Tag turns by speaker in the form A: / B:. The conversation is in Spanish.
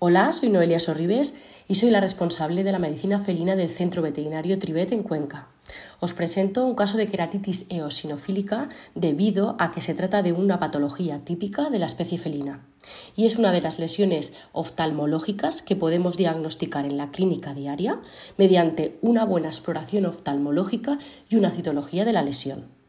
A: Hola, soy Noelia Sorribes y soy la responsable de la medicina felina del Centro Veterinario Tribet en Cuenca. Os presento un caso de queratitis eosinofílica debido a que se trata de una patología típica de la especie felina y es una de las lesiones oftalmológicas que podemos diagnosticar en la clínica diaria mediante una buena exploración oftalmológica y una citología de la lesión.